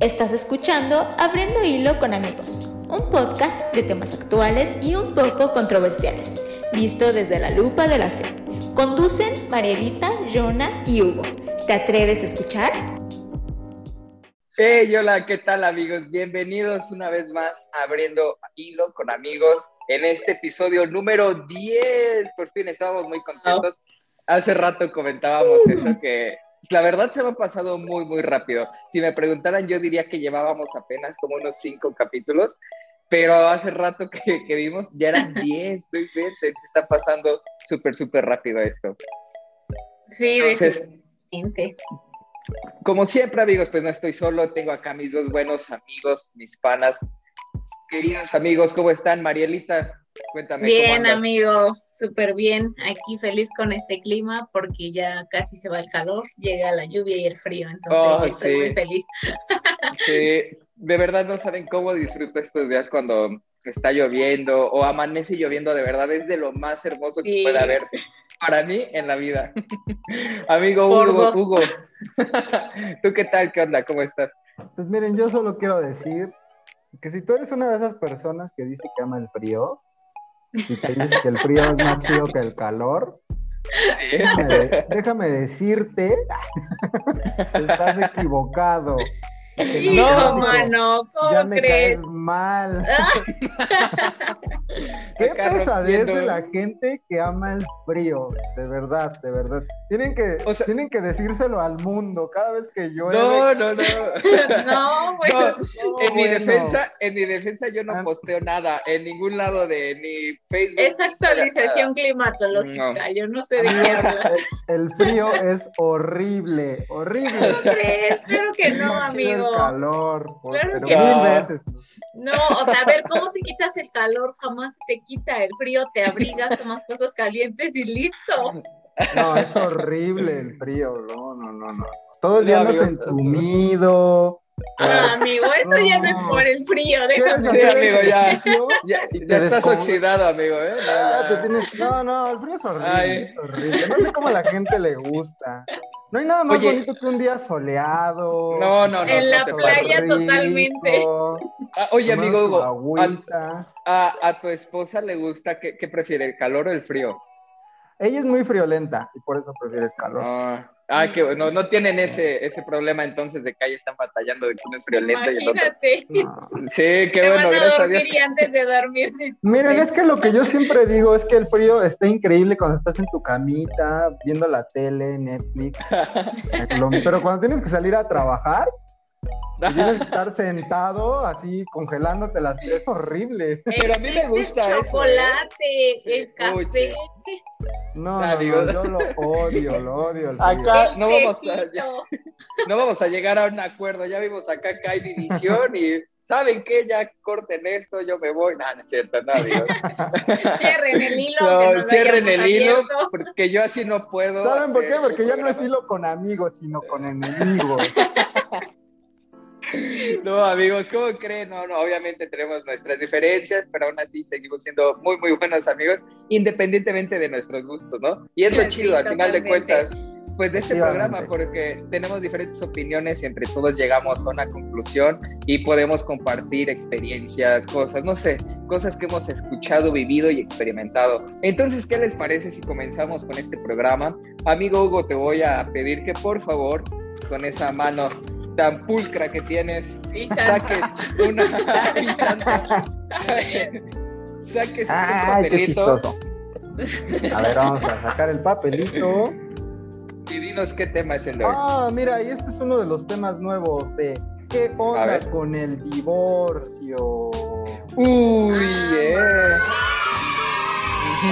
Estás escuchando Abriendo Hilo con Amigos, un podcast de temas actuales y un poco controversiales, visto desde la lupa de la fe. Conducen Marielita, Jonah y Hugo. ¿Te atreves a escuchar? Hey, hola, ¿qué tal amigos? Bienvenidos una vez más a Abriendo Hilo con Amigos en este episodio número 10. Por fin estábamos muy contentos. Hace rato comentábamos eso que la verdad se me ha pasado muy, muy rápido. Si me preguntaran, yo diría que llevábamos apenas como unos cinco capítulos, pero hace rato que, vimos ya eran diez, estoy bien, está pasando súper, súper rápido esto. Sí, Entonces, como siempre, amigos, pues no estoy solo, tengo acá mis dos buenos amigos, mis panas. Queridos amigos, ¿cómo están? Marielita, Cuéntame. Bien, amigo, súper bien. Aquí feliz con este clima porque ya casi se va el calor, llega la lluvia y el frío, entonces oh, estoy muy feliz. Sí, de verdad no saben cómo disfruto estos días cuando está lloviendo o amanece lloviendo, de verdad es de lo más hermoso que pueda haber para mí en la vida. Amigo Hugo, Hugo, ¿tú qué tal? ¿Qué onda? ¿Cómo estás? Pues miren, yo solo quiero decir que si tú eres una de esas personas que dice que ama el frío, y te dices que el frío es más chido que el calor, déjame, decirte, estás equivocado. Hijo, mano, ¿cómo ya me caes mal. Qué pesadez de la gente que ama el frío, de verdad, de verdad. Tienen que, tienen que decírselo al mundo cada vez que yo. No, no, no. no, bueno. en mi defensa, en mi defensa yo no ah. posteo nada en ningún lado de ni Facebook. Es actualización climatológica, yo no sé de qué hablas. El frío es horrible, horrible. Espero que no, amigo. El calor, pero mil veces. No, o sea, a ver, ¿cómo te quitas el calor? Jamás te quita el frío, te abrigas, tomas cosas calientes y listo. No, es horrible el frío, no, no, no, no. Todo el día andas entumido. Ah, amigo, eso ya no es por el frío, déjame. Sí, amigo, ya, ya, ya estás oxidado, amigo, ¿eh? Ah, te tienes... No, no, el frío es horrible, es horrible. No sé cómo a la gente le gusta. No hay nada más bonito que un día soleado. No, no, no. En la playa totalmente. Ah, oye, amigo Hugo, a, a, tu esposa le gusta, ¿qué, prefiere, el calor o el frío? Ella es muy friolenta y por eso prefiere el calor. Ah, ah que bueno, no tienen ese, ese problema entonces de que ahí están batallando de que uno es friolento y el otro. Sí, qué bueno, gracias a Dios. antes de dormir. Miren, es que lo que yo siempre digo es que el frío está increíble cuando estás en tu camita, viendo la tele, Netflix. pero cuando tienes que salir a trabajar, que estar sentado así congelándote las es horrible. Pero a mí me gusta el chocolate, el café. No, no, yo lo odio, lo odio. acá no vamos, a, no vamos a llegar a un acuerdo. Ya vimos acá que hay división y ¿saben qué? Ya corten esto, yo me voy. No, no es cierto, no, digo. cierren el hilo. No, cierren el hilo, porque yo así no puedo. ¿Saben por qué? Porque ya no es hilo con amigos, sino con enemigos. No, amigos, ¿cómo creen? No, no, obviamente tenemos nuestras diferencias, pero aún así seguimos siendo muy, muy buenos amigos, independientemente de nuestros gustos, ¿no? Y es lo chido, al final de cuentas, pues de este programa, porque tenemos diferentes opiniones y entre todos llegamos a una conclusión y podemos compartir experiencias, cosas, no sé, cosas que hemos escuchado, vivido y experimentado. Entonces, ¿qué les parece si comenzamos con este programa? Amigo Hugo, te voy a pedir que por favor, con esa mano tan pulcra que tienes, saques una saques un papelito. a ver, vamos a sacar el papelito. Y dinos qué tema es el de hoy. Ah, mira, y este es uno de los temas nuevos de ¿Qué onda con el divorcio? Uy, yeah.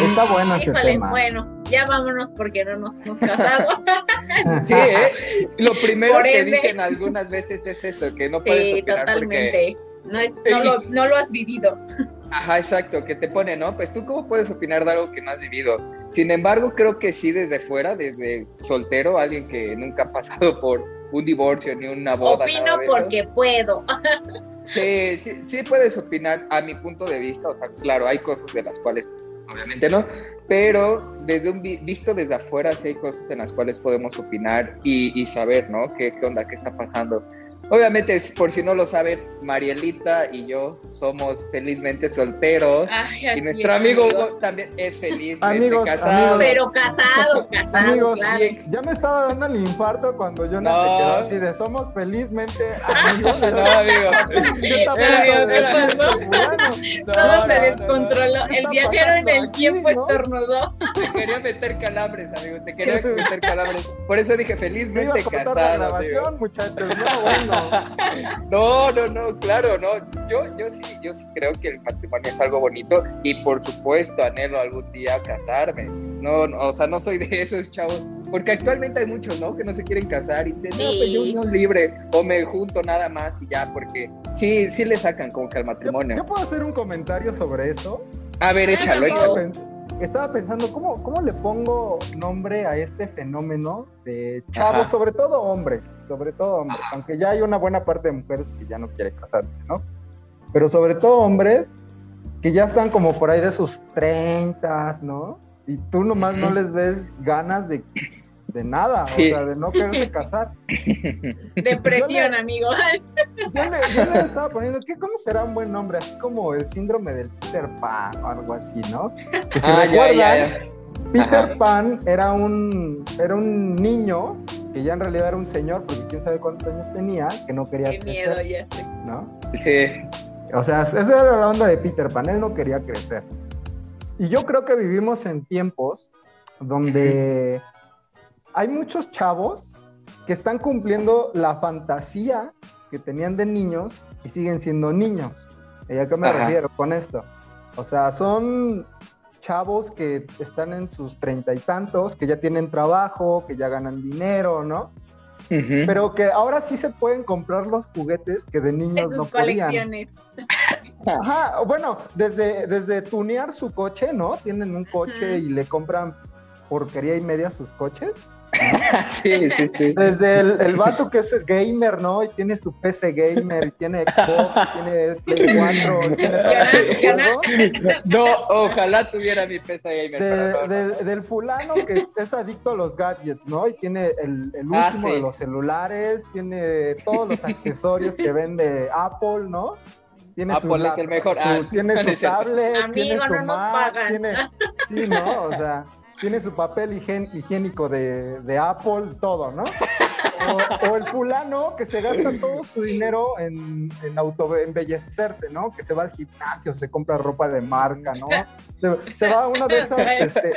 Está bueno tema. Bueno, ya vámonos porque no nos hemos casado. sí, ¿eh? lo primero que dicen algunas veces es eso, que no puedes sí, opinar totalmente. No, no, lo, no lo has vivido. Ajá, exacto, que te pone, ¿no? Pues tú cómo puedes opinar de algo que no has vivido. Sin embargo, creo que sí desde fuera, desde soltero, alguien que nunca ha pasado por un divorcio ni una boda. Opino porque puedo. Sí, sí, sí puedes opinar a mi punto de vista, o sea, claro, hay cosas de las cuales, pues, obviamente no, pero desde un visto desde afuera sí hay cosas en las cuales podemos opinar y, saber, ¿no? ¿Qué, ¿Qué onda? ¿Qué está pasando? Obviamente, por si no lo saben, Marielita y yo somos felizmente solteros. y nuestro amigo Hugo también es felizmente casado. Pero casado, casado. Amigos, ya me estaba dando el infarto cuando yo no. me quedé así de somos felizmente amigos. no, amigo. Todo se descontroló. el viajero en el tiempo estornudó. Te quería meter calambres, amigo. Te quería meter calambres. Por eso dije felizmente casado. La grabación, muchachos. No, bueno. No, no, no, claro, no. Yo, yo sí, yo sí creo que el matrimonio es algo bonito y por supuesto anhelo algún día casarme. No, no o sea, no soy de esos chavos. Porque actualmente hay muchos, ¿no? Que no se quieren casar y dicen, no, pues yo no libre o me junto nada más y ya, porque sí, sí le sacan como que al matrimonio. ¿Yo, puedo hacer un comentario sobre eso? A ver, échalo, échalo estaba pensando, ¿cómo, ¿cómo le pongo nombre a este fenómeno de chavos, sobre todo hombres, sobre todo hombres, aunque ya hay una buena parte de mujeres que ya no quieren casarse, ¿no? Pero sobre todo hombres que ya están como por ahí de sus treintas, ¿no? Y tú nomás no les ves ganas de de nada, o sea, de no quererse casar. Depresión, amigo. Yo le, estaba poniendo, ¿qué, ¿cómo será un buen nombre? Así como el síndrome del Peter Pan o algo así, ¿no? Que si ah, recuerdan, Peter Pan era un, era un niño que ya en realidad era un señor, porque quién sabe cuántos años tenía, que no quería Qué crecer. miedo, ya sé. ¿No? Sí. O sea, esa era la onda de Peter Pan, él no quería crecer. Y yo creo que vivimos en tiempos donde hay muchos chavos que están cumpliendo la fantasía que tenían de niños y siguen siendo niños. ¿Y a qué me refiero con esto? O sea, son chavos que están en sus treinta y tantos, que ya tienen trabajo, que ya ganan dinero, ¿no? Pero que ahora sí se pueden comprar los juguetes que de niños no colecciones. podían. Ajá, bueno, desde, desde tunear su coche, ¿no? Tienen un coche y le compran porquería y media sus coches. sí, sí, sí. Desde el, el, vato que es gamer, ¿no? Y tiene su PC gamer, y tiene Xbox, tiene Play 4, tiene No, ojalá tuviera mi PC gamer. del fulano que es adicto a los gadgets, ¿no? Y tiene el, el ah, último de los celulares, tiene todos los accesorios que vende Apple, ¿no? Tiene Apple es el mejor. Ah, tiene su tablet, tiene su no Mac, tiene, sí, ¿no? O sea, tiene su papel higiénico de, de Apple, todo, ¿no? O, el fulano que se gasta todo su dinero en, en auto embellecerse, ¿no? Que se va al gimnasio, se compra ropa de marca, ¿no? Se, va a una de esas. Este,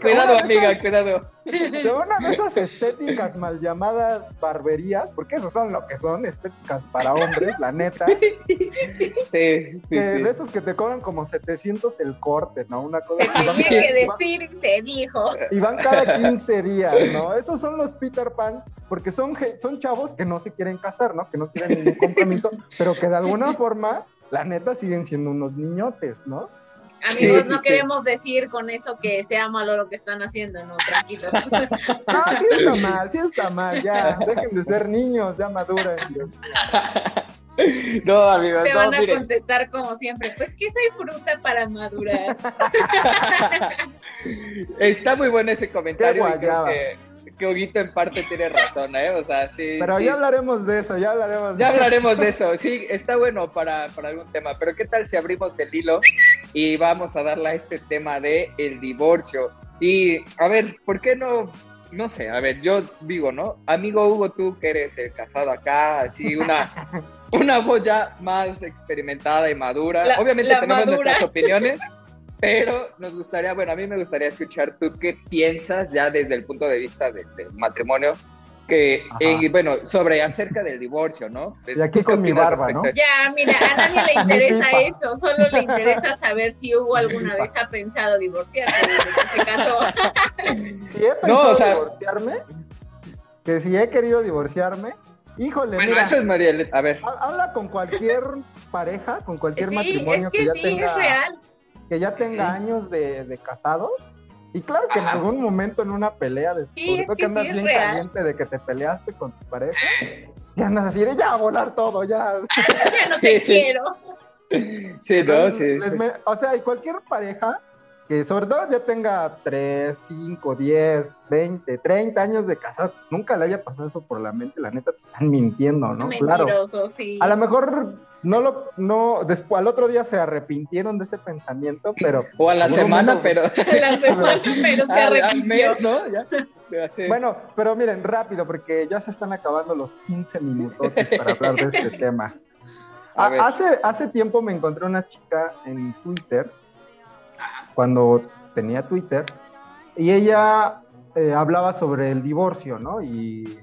cuidado, amiga, cuidado. Se va a una de esas estéticas mal llamadas barberías, porque esos son lo que son, estéticas para hombres, la neta. Sí, sí, De esos que te cobran como 700 el corte, ¿no? Una cosa. Tiene que decir, se dijo. Y van cada 15 días, ¿no? Esos son los Peter Pan porque son, son chavos que no se quieren casar, ¿no? Que no tienen ningún compromiso, pero que de alguna forma, la neta, siguen siendo unos niñotes, ¿no? Amigos, no queremos decir con eso que sea malo lo que están haciendo, no, tranquilos. No, sí está mal, sí está mal, ya, dejen de ser niños, ya maduran. No, amigos, Te van a contestar como siempre, pues que soy fruta para madurar. Está muy bueno ese comentario. que que Huguito en parte tiene razón, ¿eh? O sea, sí. Pero ya hablaremos de eso, ya hablaremos. Ya hablaremos de eso, sí, está bueno para, para, algún tema. Pero ¿qué tal si abrimos el hilo y vamos a darle a este tema de el divorcio? Y, a ver, ¿por qué no? No sé, a ver, yo digo, ¿no? Amigo Hugo, tú que eres el casado acá, así una, una voz ya más experimentada y madura. Obviamente tenemos nuestras opiniones. Pero nos gustaría, bueno, a mí me gustaría escuchar tú qué piensas ya desde el punto de vista del matrimonio, que, eh, bueno, sobre acerca del divorcio, ¿no? Y aquí con mi barba, ¿no? Ya, mira, a nadie le interesa eso, solo le interesa saber si Hugo alguna vez ha pensado divorciarse desde que se casó. Si he pensado no, o sea, divorciarme, que si he querido divorciarme, híjole, bueno, mira, eso es María, a ver. Habla con cualquier pareja, con cualquier matrimonio que, ya tenga... Es real que ya tenga años de, de casados. Y claro que en algún momento en una pelea, después que, andas bien caliente de que te peleaste con tu pareja, ya andas así de ya a volar todo, ya. ya no te quiero. Sí, no, sí, o sea, y cualquier pareja que sobre todo ya tenga 3, 5, 10, 20, 30 años de casado, nunca le haya pasado eso por la mente, la neta te están mintiendo, ¿no? Mentiroso, sí. A lo mejor no lo, no, después al otro día se arrepintieron de ese pensamiento, pero. O a la semana, pero. A la semana, pero se arrepintió. ¿no? Ya. Bueno, pero miren, rápido, porque ya se están acabando los 15 minutos para hablar de este tema. hace, hace tiempo me encontré una chica en Twitter, cuando tenía Twitter, y ella eh, hablaba sobre el divorcio, ¿no? Y,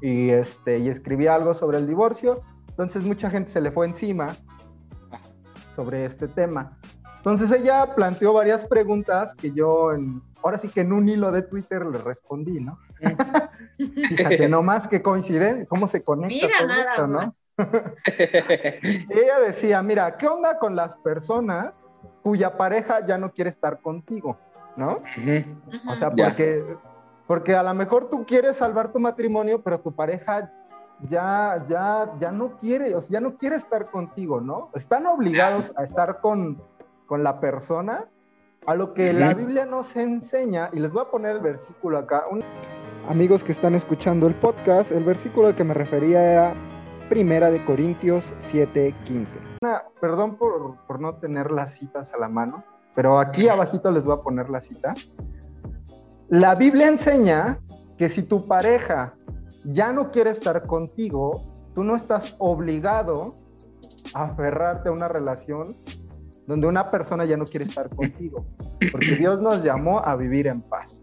y, este, y escribía algo sobre el divorcio entonces mucha gente se le fue encima sobre este tema. Entonces ella planteó varias preguntas que yo, en, ahora sí que en un hilo de Twitter le respondí, ¿no? Fíjate nomás qué coincidencia, cómo se conecta mira, nada esto, ¿no? ella decía, mira, ¿qué onda con las personas cuya pareja ya no quiere estar contigo? ¿No? O sea, porque, porque a lo mejor tú quieres salvar tu matrimonio, pero tu pareja ya, ya, ya no quiere, o sea, ya no quiere estar contigo, ¿no? Están obligados a estar con, con la persona, a lo que la Biblia nos enseña, y les voy a poner el versículo acá. Amigos que están escuchando el podcast, el versículo al que me refería era Primera de Corintios 7:15. Perdón por, por no tener las citas a la mano, pero aquí abajito les voy a poner la cita. La Biblia enseña que si tu pareja ya no quiere estar contigo, tú no estás obligado a aferrarte a una relación donde una persona ya no quiere estar contigo, porque Dios nos llamó a vivir en paz.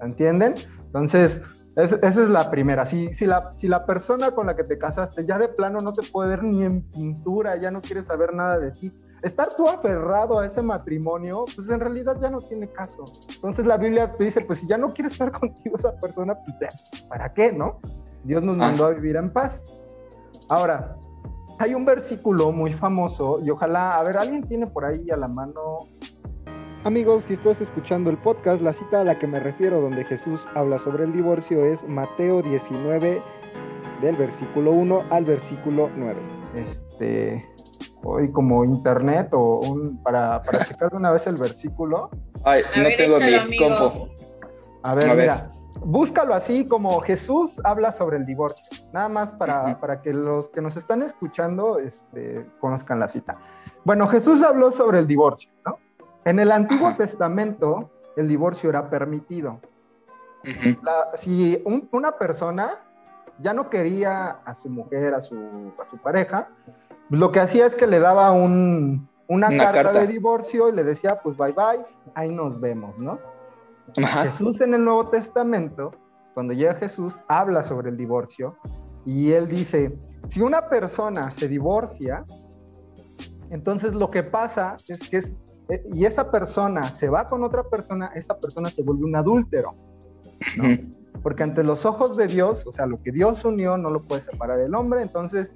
¿Entienden? Entonces, esa es la primera. Si, si, la, si la persona con la que te casaste ya de plano no te puede ver ni en pintura, ya no quiere saber nada de ti, estar tú aferrado a ese matrimonio, pues en realidad ya no tiene caso. Entonces la Biblia te dice, pues si ya no quiere estar contigo esa persona, pues ya, ¿para qué, no? Dios nos mandó ah. a vivir en paz. Ahora, hay un versículo muy famoso y ojalá, a ver, alguien tiene por ahí a la mano. Amigos, si estás escuchando el podcast, la cita a la que me refiero donde Jesús habla sobre el divorcio es Mateo 19 del versículo 1 al versículo 9. Este, hoy como internet o un, para, para checar de una vez el versículo. Ay, no tengo mi compo. A ver, mira, búscalo así como Jesús habla sobre el divorcio. Nada más para, para que los que nos están escuchando este, conozcan la cita. Bueno, Jesús habló sobre el divorcio, ¿no? En el Antiguo Testamento el divorcio era permitido. si una persona ya no quería a su mujer, a su, a su pareja, lo que hacía es que le daba una, carta, de divorcio y le decía, pues bye bye, ahí nos vemos, ¿no? Jesús en el Nuevo Testamento, cuando llega Jesús, habla sobre el divorcio y él dice, si una persona se divorcia, entonces lo que pasa es que es, y esa persona se va con otra persona, esa persona se vuelve un adúltero, ¿no? Porque ante los ojos de Dios, o sea, lo que Dios unió no lo puede separar el hombre, entonces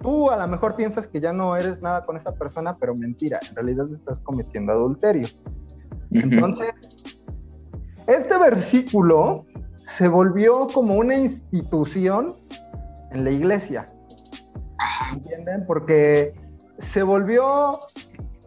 tú a lo mejor piensas que ya no eres nada con esa persona, pero mentira, en realidad estás cometiendo adulterio. Entonces, este versículo se volvió como una institución en la iglesia. ¿Entienden? Porque se volvió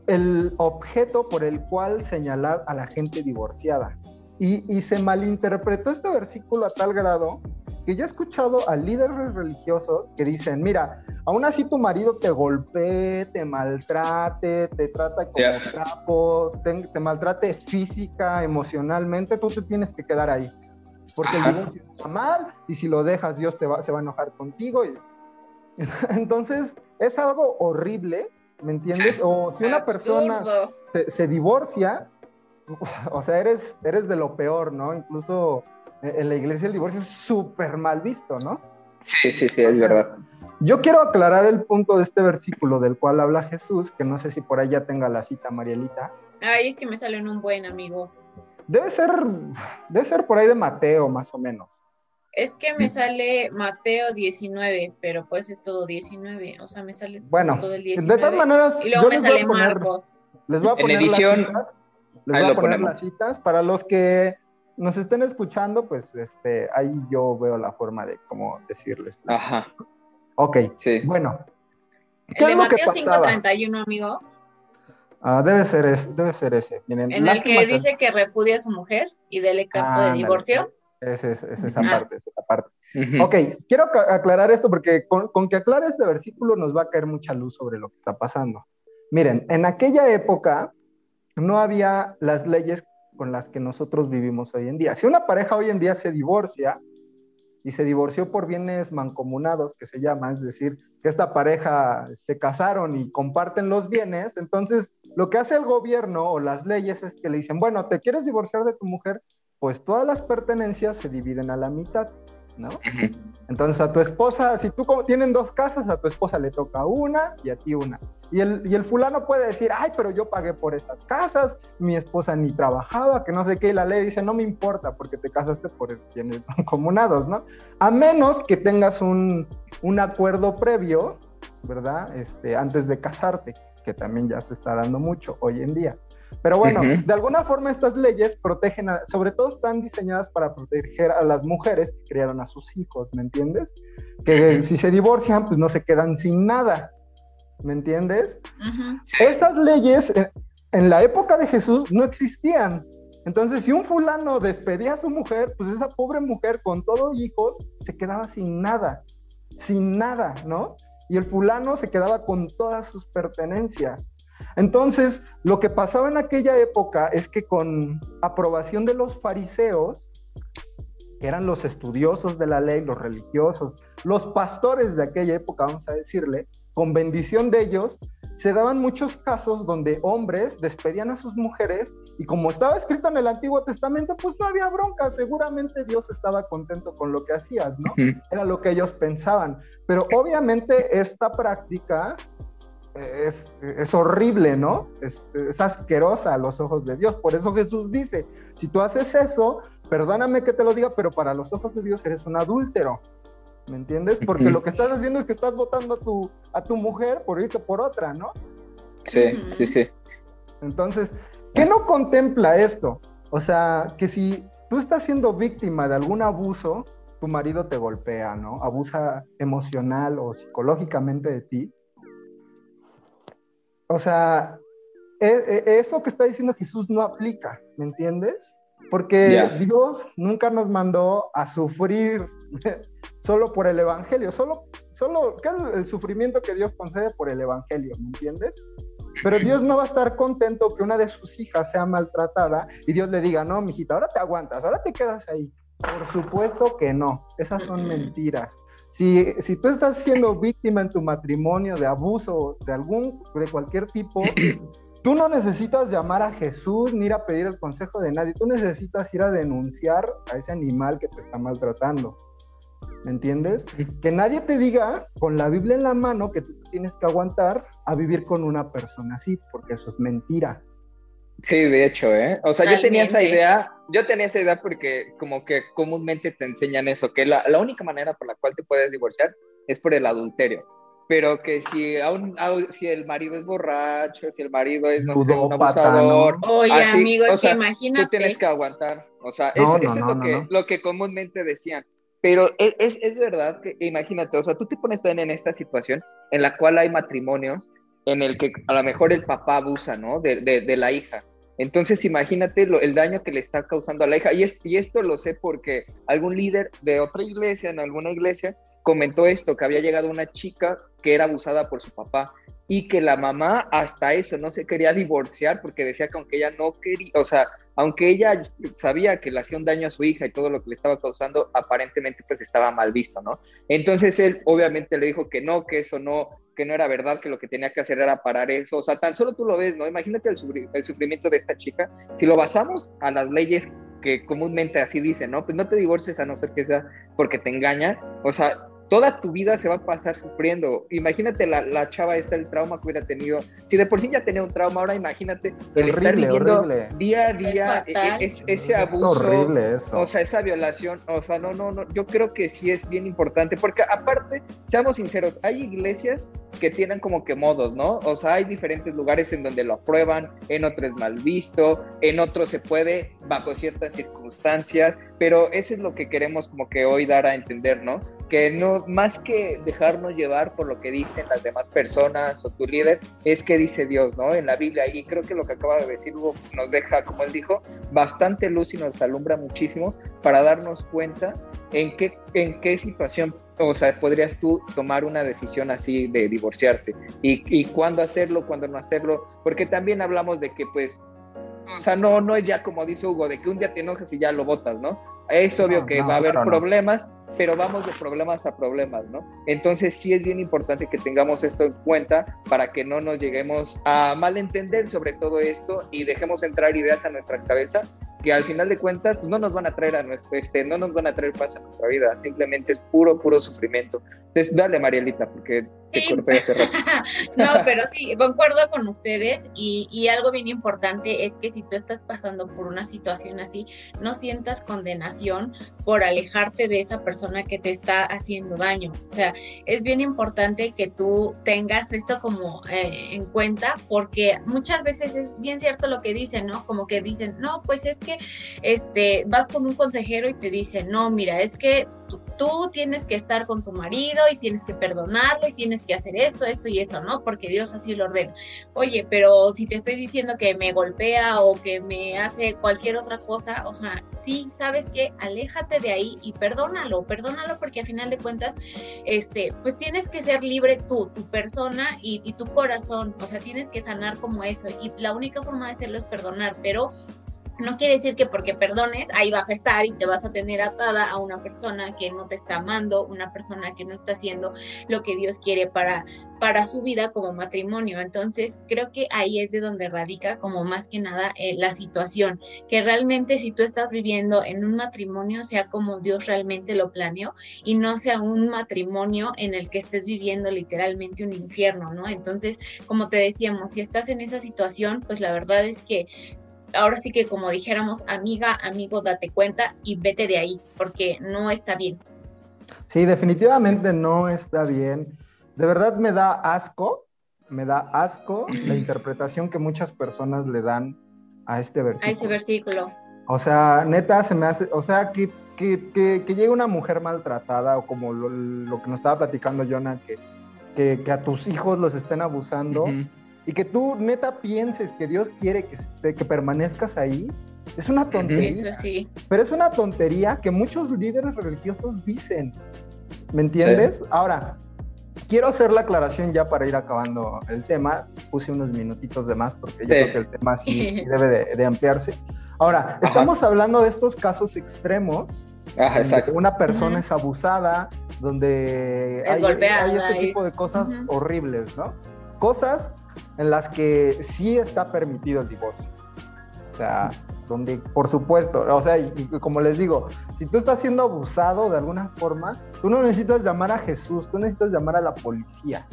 el objeto por el cual señalar a la gente divorciada. Y, y, se malinterpretó este versículo a tal grado que yo he escuchado a líderes religiosos que dicen, mira, aún así tu marido te golpee, te maltrate, te trata como trapo, te, maltrate física, emocionalmente, tú te tienes que quedar ahí. Porque el divorcio está mal y si lo dejas, Dios te va, se va a enojar contigo. Entonces, es algo horrible, ¿me entiendes? O si una persona se, divorcia, o sea, eres, eres de lo peor, ¿no? Incluso en la iglesia el divorcio es súper mal visto, ¿no? Sí, sí, sí, es verdad. Yo quiero aclarar el punto de este versículo del cual habla Jesús, que no sé si por ahí ya tenga la cita, Marielita. Ay, es que me sale en un buen amigo. Debe ser, debe ser por ahí de Mateo, más o menos. Es que me sale Mateo 19, pero pues es todo 19, o sea, me sale bueno, todo el 19. De todas maneras, y luego me sale Marcos. Les voy a poner las citas. Les voy a poner las citas para los que nos estén escuchando, pues este, ahí yo veo la forma de cómo decirles. Ajá. Ok, sí. bueno. ¿Qué ¿El de Mateo 5.31, amigo? Ah, debe ser ese, debe ser ese. en el que dice que repudia a su mujer y dele carta de divorcio. Es, es, esa parte, es esa parte. Ok, quiero aclarar esto porque con, con, que aclare este versículo nos va a caer mucha luz sobre lo que está pasando. Miren, en aquella época no había las leyes con las que nosotros vivimos hoy en día. Si una pareja hoy en día se divorcia y se divorció por bienes mancomunados, que se llama, es decir, que esta pareja se casaron y comparten los bienes, entonces lo que hace el gobierno o las leyes es que le dicen, bueno, ¿te quieres divorciar de tu mujer? Pues todas las pertenencias se dividen a la mitad. ¿no? Entonces a tu esposa, si tú tienen dos casas, a tu esposa le toca una y a ti una. Y el, y el fulano puede decir, ay, pero yo pagué por esas casas, mi esposa ni trabajaba, que no sé qué, y la ley dice, no me importa porque te casaste por bienes comunados, ¿no? A menos que tengas un, un acuerdo previo, ¿verdad? Este, antes de casarte, que también ya se está dando mucho hoy en día. Pero bueno, de alguna forma estas leyes protegen, sobre todo están diseñadas para proteger a las mujeres que criaron a sus hijos, ¿me entiendes? Que si se divorcian, pues no se quedan sin nada, ¿me entiendes? Estas leyes en la época de Jesús no existían. Entonces, si un fulano despedía a su mujer, pues esa pobre mujer con todos hijos se quedaba sin nada, sin nada, ¿no? Y el fulano se quedaba con todas sus pertenencias. Entonces, lo que pasaba en aquella época es que con aprobación de los fariseos, que eran los estudiosos de la ley, los religiosos, los pastores de aquella época, vamos a decirle, con bendición de ellos, se daban muchos casos donde hombres despedían a sus mujeres y como estaba escrito en el Antiguo Testamento, pues no había bronca, seguramente Dios estaba contento con lo que hacías, ¿no? Era lo que ellos pensaban. Pero obviamente esta práctica es, horrible, ¿no? Es, asquerosa a los ojos de Dios. Por eso Jesús dice, si tú haces eso, perdóname que te lo diga, pero para los ojos de Dios eres un adúltero. ¿Me entiendes? Porque lo que estás haciendo es que estás votando a tu, a tu mujer por irte por otra, ¿no? Sí, sí, sí. Entonces, ¿qué no contempla esto? O sea, que si tú estás siendo víctima de algún abuso, tu marido te golpea, ¿no? Abusa emocional o psicológicamente de ti o sea, e, e, eso que está diciendo Jesús no aplica, ¿me entiendes? Porque Dios nunca nos mandó a sufrir solo por el Evangelio, solo, solo, ¿qué es el sufrimiento que Dios concede por el Evangelio, ¿me entiendes? Pero Dios no va a estar contento que una de sus hijas sea maltratada y Dios le diga, no, mijita, ahora te aguantas, ahora te quedas ahí. Por supuesto que no, esas son mentiras. Si, si tú estás siendo víctima en tu matrimonio de abuso de algún, de cualquier tipo, tú no necesitas llamar a Jesús ni ir a pedir el consejo de nadie. Tú necesitas ir a denunciar a ese animal que te está maltratando. ¿Me entiendes? Que nadie te diga con la Biblia en la mano que tú tienes que aguantar a vivir con una persona así, porque eso es mentira. Sí, de hecho, ¿eh? O sea, yo tenía esa idea, yo tenía esa idea porque como que comúnmente te enseñan eso, que la, la única manera por la cual te puedes divorciar es por el adulterio. Pero que si, aún, si el marido es borracho, si el marido es, no sé, un abusador. Oye, amigo, es que imagínate. Tú tienes que aguantar. O sea, eso, es lo, que, lo que comúnmente decían. Pero es, es, es, verdad que, imagínate, o sea, tú te pones también en esta situación en la cual hay matrimonios en el que a lo mejor el papá abusa, ¿no? De, de, la hija. Entonces imagínate lo, el daño que le está causando a la hija. Y, y esto lo sé porque algún líder de otra iglesia, en alguna iglesia, comentó esto, que había llegado una chica que era abusada por su papá y que la mamá hasta eso no se quería divorciar porque decía que aunque ella no quería, o sea, aunque ella sabía que le hacía un daño a su hija y todo lo que le estaba causando, aparentemente pues estaba mal visto, ¿no? Entonces él obviamente le dijo que no, que eso no, que no era verdad, que lo que tenía que hacer era parar eso, o sea, tan solo tú lo ves, ¿no? Imagínate el, el sufrimiento de esta chica, si lo basamos a las leyes que comúnmente así dicen, ¿no? Pues no te divorcies a no ser que sea porque te engañan, o sea, toda tu vida se va a pasar sufriendo. Imagínate la, la, chava esta, el trauma que hubiera tenido. Si de por sí ya tenía un trauma, ahora imagínate el estar viviendo día a día e, e, ese abuso. O sea, esa violación. O sea, no, no, no. Yo creo que sí es bien importante. Porque aparte, seamos sinceros, hay iglesias que tienen como que modos, ¿no? O sea, hay diferentes lugares en donde lo aprueban, en otros es mal visto, en otros se puede bajo ciertas circunstancias, pero eso es lo que queremos como que hoy dar a entender, ¿no? Que no, más que dejarnos llevar por lo que dicen las demás personas o tu líder, es que dice Dios, ¿no? En la Biblia, y creo que lo que acaba de decir Hugo nos deja, como él dijo, bastante luz y nos alumbra muchísimo para darnos cuenta en qué, en qué situación o sea, podrías tú tomar una decisión así de divorciarte y, y cuándo hacerlo, cuándo no hacerlo, porque también hablamos de que pues, o sea, no, no es ya como dice Hugo, de que un día te enojas y ya lo votas, ¿no? Es obvio que va a haber problemas, pero vamos de problemas a problemas, ¿no? Entonces sí es bien importante que tengamos esto en cuenta para que no nos lleguemos a malentender sobre todo esto y dejemos entrar ideas a nuestra cabeza que al final de cuentas pues, no nos van a traer a nuestro, este, no nos van a traer paz a nuestra vida, simplemente es puro, puro sufrimiento. Entonces, dale, Marielita, porque te corté este rato. no, pero sí, concuerdo con ustedes y, y, algo bien importante es que si tú estás pasando por una situación así, no sientas condenación por alejarte de esa persona que te está haciendo daño. O sea, es bien importante que tú tengas esto como eh, en cuenta porque muchas veces es bien cierto lo que dicen, ¿no? Como que dicen, no, pues es que este, vas con un consejero y te dice, no, mira, es que tú, tienes que estar con tu marido y tienes que perdonarlo y tienes que hacer esto, esto y esto, ¿no? Porque Dios así lo ordena. Oye, pero si te estoy diciendo que me golpea o que me hace cualquier otra cosa, o sea, sí, sabes que aléjate de ahí y perdónalo, perdónalo porque al final de cuentas, este, pues tienes que ser libre tú, tu persona y, y tu corazón, o sea, tienes que sanar como eso y la única forma de hacerlo es perdonar, pero no quiere decir que porque perdones, ahí vas a estar y te vas a tener atada a una persona que no te está amando, una persona que no está haciendo lo que Dios quiere para, para su vida como matrimonio. Entonces, creo que ahí es de donde radica como más que nada eh, la situación, que realmente si tú estás viviendo en un matrimonio sea como Dios realmente lo planeó y no sea un matrimonio en el que estés viviendo literalmente un infierno, ¿no? Entonces, como te decíamos, si estás en esa situación, pues la verdad es que ahora sí que como dijéramos, amiga, amigo, date cuenta y vete de ahí, porque no está bien. Sí, definitivamente no está bien. De verdad me da asco, me da asco la interpretación que muchas personas le dan a este versículo. A ese versículo. O sea, neta, se me hace, o sea, que, que, que, llegue una mujer maltratada o como lo, que nos estaba platicando Jonah, que, que, a tus hijos los estén abusando y que tú neta pienses que Dios quiere que, que permanezcas ahí, es una tontería. Eso sí. Pero es una tontería que muchos líderes religiosos dicen. ¿Me entiendes? Ahora, quiero hacer la aclaración ya para ir acabando el tema. Puse unos minutitos de más porque yo creo que el tema sí, debe de, ampliarse. Ahora, estamos hablando de estos casos extremos. Ajá, exacto. Una persona es abusada, donde hay, este tipo de cosas horribles, ¿no? Cosas en las que sí está permitido el divorcio. O sea, donde, por supuesto, o sea, y, como les digo, si tú estás siendo abusado de alguna forma, tú no necesitas llamar a Jesús, tú necesitas llamar a la policía,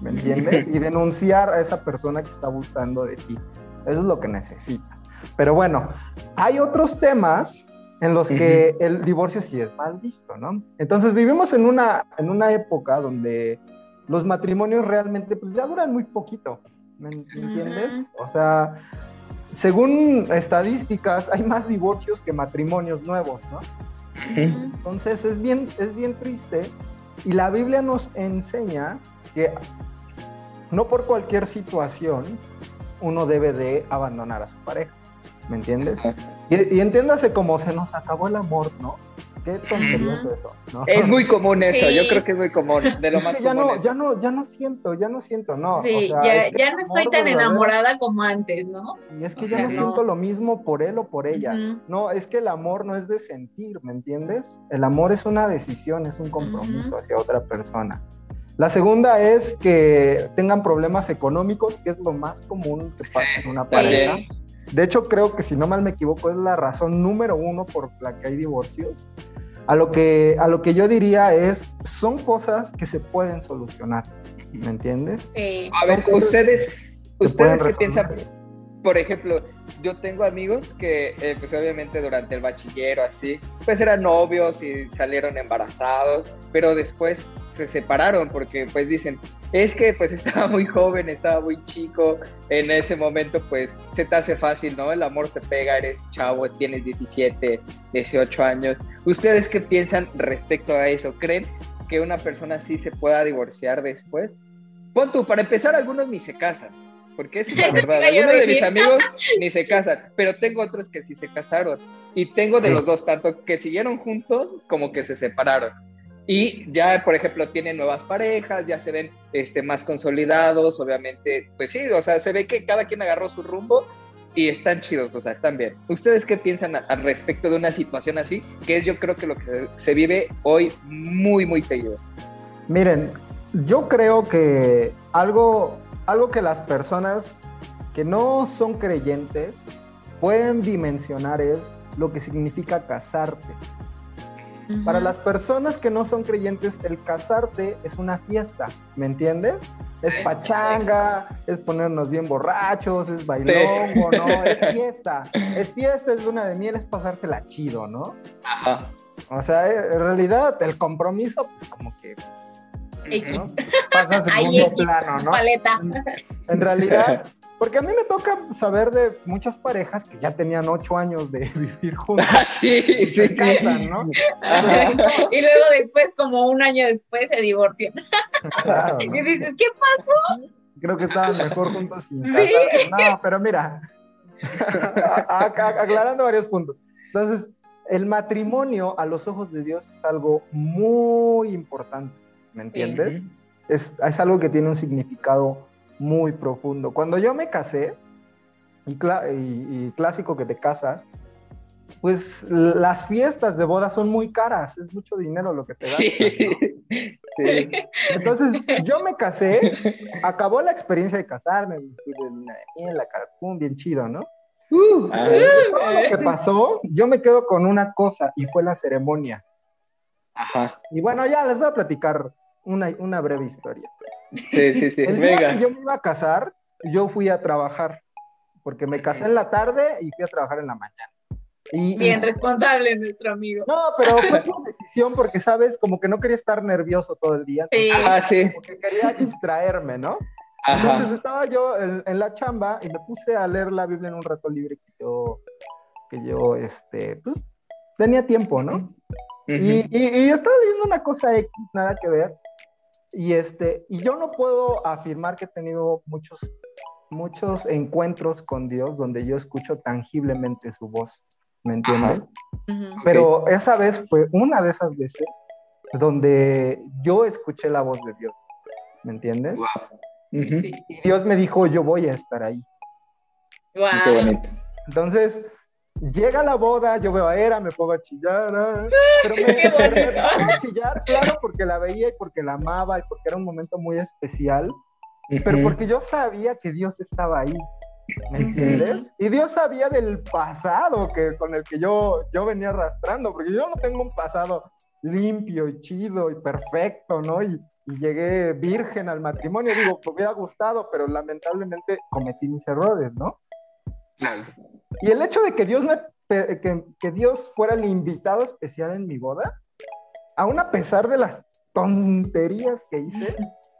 ¿me entiendes? Y denunciar a esa persona que está abusando de ti. Eso es lo que necesitas. Pero bueno, hay otros temas en los que el divorcio sí es mal visto, ¿no? Entonces vivimos en una, en una época donde los matrimonios realmente pues ya duran muy poquito, ¿me, entiendes? O sea, según estadísticas hay más divorcios que matrimonios nuevos, ¿no? Entonces es bien, es bien triste y la Biblia nos enseña que no por cualquier situación uno debe de abandonar a su pareja, ¿me entiendes? Y, y entiéndase como se nos acabó el amor, ¿no? Qué tontería es eso. Es muy común eso, yo creo que es muy común, de lo más ya no, ya no, ya no siento, ya no siento, no. Sí, ya, no estoy tan enamorada como antes, ¿no? Y es que ya no, siento lo mismo por él o por ella. No, es que el amor no es de sentir, ¿me entiendes? El amor es una decisión, es un compromiso hacia otra persona. La segunda es que tengan problemas económicos, que es lo más común que pasa en una pareja. De hecho, creo que si no mal me equivoco, es la razón número uno por la que hay divorcios. A lo que, a lo que yo diría es, son cosas que se pueden solucionar, ¿me entiendes? Sí. A ver, ustedes, ustedes qué piensan, por ejemplo, yo tengo amigos que, eh, pues obviamente durante el bachillero, así, pues eran novios y salieron embarazados, pero después se separaron porque, pues dicen, es que pues estaba muy joven, estaba muy chico, en ese momento pues se te hace fácil, ¿no? El amor te pega, eres chavo, tienes 17, 18 años. ¿Ustedes qué piensan respecto a eso? ¿Creen que una persona así se pueda divorciar después? Pon tú, para empezar, algunos ni se casan, porque es la verdad. Algunos de mis amigos ni se casan, pero tengo otros que sí se casaron. Y tengo de los dos, tanto que siguieron juntos como que se separaron. Y ya, por ejemplo, tienen nuevas parejas, ya se ven este, más consolidados, obviamente, pues sí, o sea, se ve que cada quien agarró su rumbo y están chidos, o sea, están bien. ¿Ustedes qué piensan al respecto de una situación así? Que es yo creo que lo que se vive hoy muy, muy seguido. Miren, yo creo que algo, algo que las personas que no son creyentes pueden dimensionar es lo que significa casarte. Para las personas que no son creyentes, el casarte es una fiesta, ¿me entiendes? Es pachanga, es ponernos bien borrachos, es bailongo, ¿no? Es fiesta. Es fiesta, es luna de miel, es pasársela chido, ¿no? Ajá. O sea, en realidad el compromiso, pues como que ¿no? Segundo plano, ¿no? Paleta. En realidad, porque a mí me toca saber de muchas parejas que ya tenían ocho años de vivir juntos. Ah, sí, sí, sí. ¿no? Y luego después, como un año después, se divorcian. Claro, y dices, ¿qué pasó? Creo que estaban mejor juntos sin ¿Sí? No, pero mira, aclarando varios puntos. Entonces, el matrimonio a los ojos de Dios es algo muy importante, ¿me entiendes? Es, es algo que tiene un significado muy profundo. Cuando yo me casé, y, y, clásico que te casas, pues las fiestas de boda son muy caras, es mucho dinero lo que te das. Sí. Entonces yo me casé, acabó la experiencia de casarme, fui de la caracún, bien chido, ¿no? Uh, todo lo que pasó, yo me quedo con una cosa y fue la ceremonia. Ajá. Y bueno, ya les voy a platicar una, una breve historia. Sí, sí, sí. El día que yo me iba a casar, yo fui a trabajar, porque me casé en la tarde y fui a trabajar en la mañana. Y, Bien responsable nuestro amigo. No, pero fue tu decisión porque, ¿sabes? Como que no quería estar nervioso todo el día. Sí. Ah, sí. Porque quería distraerme, ¿no? Entonces estaba yo en, la chamba y me puse a leer la Biblia en un rato libre que yo, que yo, este, pues, tenía tiempo, ¿no? y, y, estaba leyendo una cosa X, nada que ver, y, este, y yo no puedo afirmar que he tenido muchos, muchos encuentros con Dios donde yo escucho tangiblemente su voz, ¿me entiendes? Pero esa vez fue una de esas veces donde yo escuché la voz de Dios, ¿me entiendes? Y Dios me dijo, yo voy a estar ahí. Qué bonito. Entonces, Llega la boda, yo veo a Era, me pongo a chillar, ah, pero me, pongo a chillar, claro, porque la veía y porque la amaba y porque era un momento muy especial, pero porque yo sabía que Dios estaba ahí, ¿me entiendes? Y Dios sabía del pasado que, con el que yo, yo venía arrastrando, porque yo no tengo un pasado limpio y chido y perfecto, ¿no? Y, y llegué virgen al matrimonio, digo, me hubiera gustado, pero lamentablemente cometí mis errores, ¿no? Claro. Y el hecho de que Dios, me, que, Dios fuera el invitado especial en mi boda, aún a pesar de las tonterías que hice,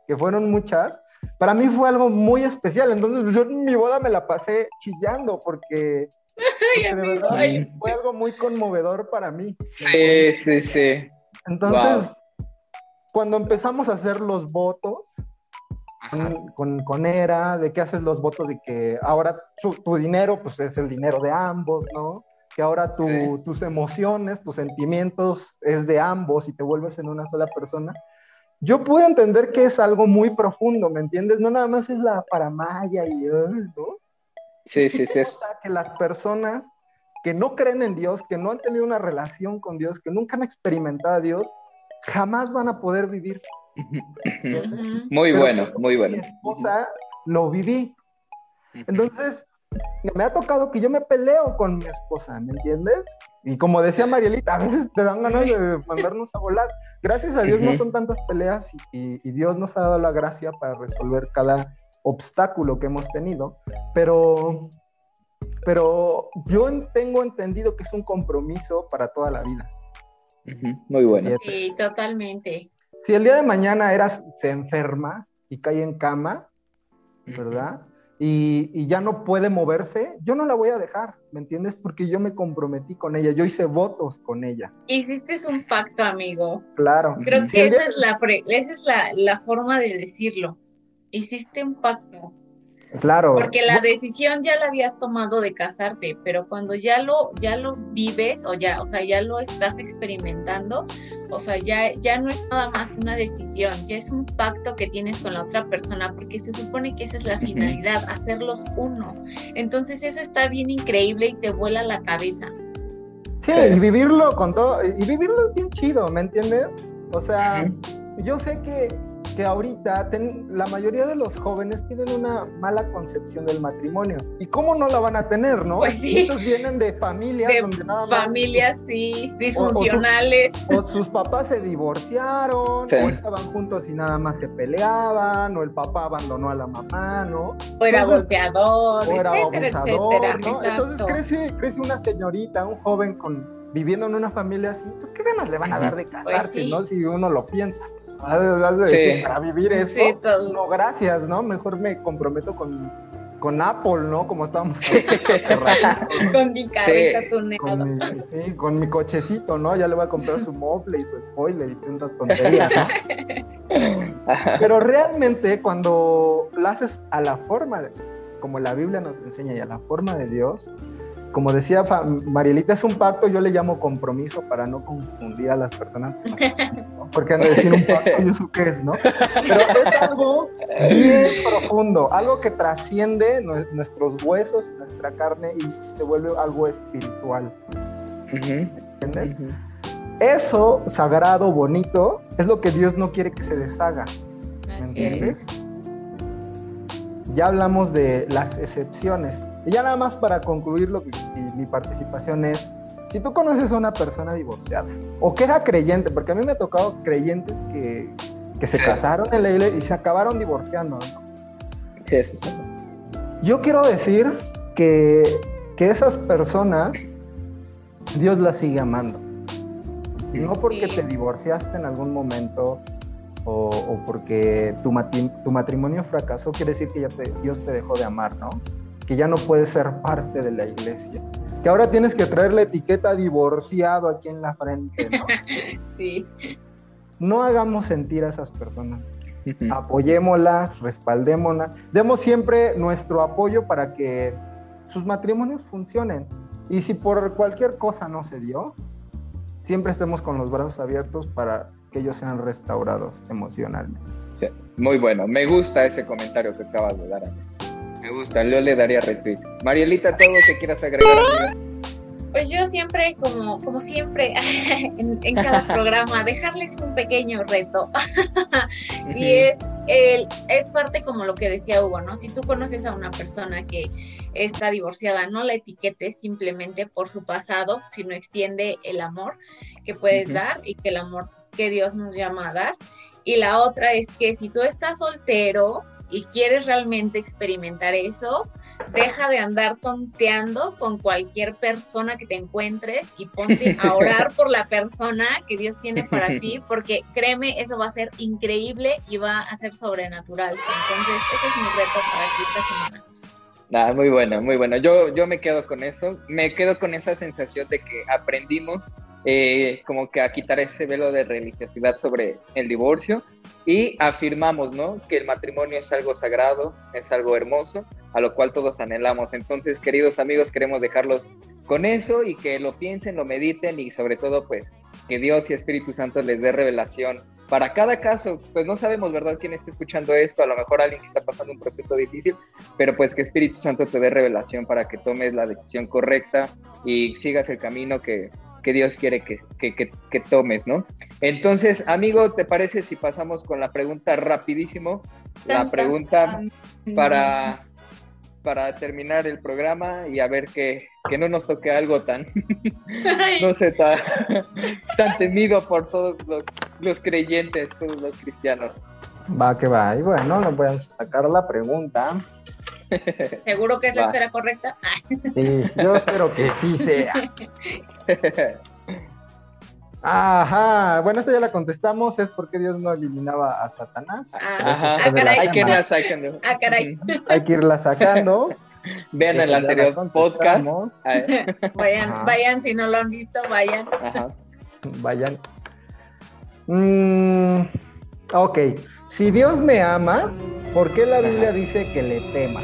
que fueron muchas, para mí fue algo muy especial. Entonces yo en mi boda me la pasé chillando porque, de verdad fue algo muy conmovedor para mí. Sí, sí, sí. Entonces, cuando empezamos a hacer los votos, con, con, ERA, de que haces los votos de que ahora tu, dinero pues es el dinero de ambos, ¿no? Que ahora tus emociones, tus sentimientos es de ambos y te vuelves en una sola persona. Yo pude entender que es algo muy profundo, ¿me entiendes? No nada más es la paramaya y, ¿no? Sí, sí, sí. Que las personas que no creen en Dios, que no han tenido una relación con Dios, que nunca han experimentado a Dios, jamás van a poder vivir muy bueno, muy bueno. Mi esposa lo viví. Entonces, me ha tocado que yo me peleo con mi esposa, ¿me entiendes? Y como decía Marielita, a veces te dan ganas de mandarnos a volar. Gracias a Dios no son tantas peleas y, Dios nos ha dado la gracia para resolver cada obstáculo que hemos tenido. Pero pero yo tengo entendido que es un compromiso para toda la vida. Muy bueno. Sí, totalmente. Si el día de mañana eras, se enferma y cae en cama, ¿verdad? y, ya no puede moverse, yo no la voy a dejar, ¿me entiendes? Porque yo me comprometí con ella, yo hice votos con ella. Hiciste un pacto, amigo. Claro. Creo que esa es, la, esa es la, la forma de decirlo. Hiciste un pacto. Claro. Porque la decisión ya la habías tomado de casarte, pero cuando ya lo, ya lo vives o ya, o sea, ya lo estás experimentando, o sea, ya, ya no es nada más una decisión, ya es un pacto que tienes con la otra persona, porque se supone que esa es la finalidad, hacerlos uno. Entonces eso está bien increíble y te vuela la cabeza. Sí, y vivirlo con todo, y vivirlo es bien chido, ¿me entiendes? O sea, yo sé que que ahorita la mayoría de los jóvenes tienen una mala concepción del matrimonio. ¿Y cómo no la van a tener, no? Pues sí. Muchos vienen de familias donde nada más... Familias, sí, disfuncionales. O, sus papás se divorciaron, o estaban juntos y nada más se peleaban, o el papá abandonó a la mamá, ¿no? O era golpeador, o era etcétera, etcétera. ¿no? Entonces crece, crece una señorita, un joven con viviendo en una familia así, ¿qué ganas le van a dar de pues casarse, no? Si uno lo piensa para vivir eso, no, gracias, ¿no? Mejor me comprometo con, con Apple, ¿no? Como estábamos. con mi carrito sí. Con mi, sí, con mi cochecito, ¿no? Ya le voy a comprar su mofle y su spoiler y tantas tonterías, ¿no? Pero realmente cuando lo haces a la forma, como la Biblia nos enseña, y a la forma de Dios, como decía Marielita, es un pacto, yo le llamo compromiso para no confundir a las personas, porque han de decir un pacto y eso qué es, ¿no? Pero es algo bien profundo, algo que trasciende nuestros huesos, nuestra carne y se vuelve algo espiritual. ¿Entiendes? Eso sagrado, bonito, es lo que Dios no quiere que se deshaga. ¿Me entiendes? Ya hablamos de las excepciones y ya nada más para concluir lo que, mi participación es, si tú conoces a una persona divorciada o que era creyente, porque a mí me ha tocado creyentes que, se casaron en la iglesia y se acabaron divorciando. Sí, sí. Yo quiero decir que, esas personas Dios las sigue amando. No porque te divorciaste en algún momento o, porque tu, tu, matrimonio fracasó, quiere decir que ya Dios te dejó de amar, ¿no? Que ya no puedes ser parte de la iglesia. Que ahora tienes que traer la etiqueta divorciado aquí en la frente, ¿no? sí. No hagamos sentir a esas personas. Apoyémoslas, respaldémoslas. Demos siempre nuestro apoyo para que sus matrimonios funcionen. Y si por cualquier cosa no se dio, siempre estemos con los brazos abiertos para que ellos sean restaurados emocionalmente. muy bueno, me gusta ese comentario que acabas de dar. Me gusta, yo le daría retweet. Marielita, todo lo que quieras agregar. Pues yo siempre, como, como siempre, en, cada programa, dejarles un pequeño reto. y es, el, es parte como lo que decía Hugo, ¿no? Si tú conoces a una persona que está divorciada, no la etiquetes simplemente por su pasado, sino extiende el amor que puedes dar y que el amor que Dios nos llama a dar. Y la otra es que si tú estás soltero, y quieres realmente experimentar eso, deja de andar tonteando con cualquier persona que te encuentres y ponte a orar por la persona que Dios tiene para ti, porque créeme, eso va a ser increíble y va a ser sobrenatural. Entonces, ese es mi reto para ti esta semana. Nada, muy bueno, muy bueno. Yo, yo me quedo con eso, me quedo con esa sensación de que aprendimos eh, como que a quitar ese velo de religiosidad sobre el divorcio y afirmamos, ¿no? Que el matrimonio es algo sagrado, es algo hermoso, a lo cual todos anhelamos. Entonces, queridos amigos, queremos dejarlos con eso y que lo piensen, lo mediten y sobre todo, pues, que Dios y Espíritu Santo les dé revelación para cada caso, pues no sabemos, ¿verdad?, quién está escuchando esto, a lo mejor alguien que está pasando un proceso difícil, pero pues que Espíritu Santo te dé revelación para que tomes la decisión correcta y sigas el camino que, que Dios quiere que, que, tomes, ¿no? Entonces, amigo, ¿te parece si pasamos con la pregunta rapidísimo? La pregunta para, para terminar el programa y a ver que, que no nos toque algo tan, no sé, tan, tan, temido por todos los, los creyentes, todos los cristianos. Va que va. Y bueno, nos voy a sacar la pregunta. ¿Seguro que es la esfera correcta? sí, yo espero que sí sea. Ajá, bueno, esta ya la contestamos, es porque Dios no eliminaba a Satanás. Ah, Ajá, ah, caray. Hay que irla sacando. Ah, caray. Hay que irla sacando. Vean el anterior podcast. Vayan, vayan, si no lo han visto, vayan. Ajá. Vayan. Mm, ok, si Dios me ama, ¿por qué la Biblia dice que le tema?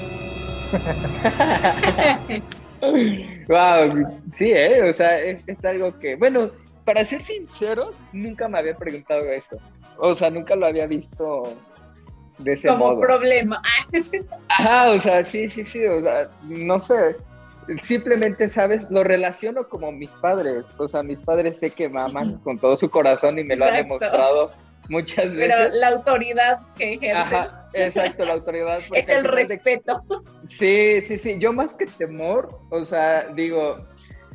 wow, sí, ¿eh? o sea, es, es, algo que, bueno, para ser sinceros, nunca me había preguntado eso. O sea, nunca lo había visto de ese Como problema. Ajá, o sea, sí, sí, sí, o sea, no sé. Simplemente, ¿sabes? Lo relaciono como mis padres. O sea, mis padres sé que me aman con todo su corazón y me lo han demostrado muchas veces. Pero la autoridad que ejerce. Ajá, exacto, la autoridad. Es el respeto. Sí, sí, sí. Yo más que temor, o sea, digo,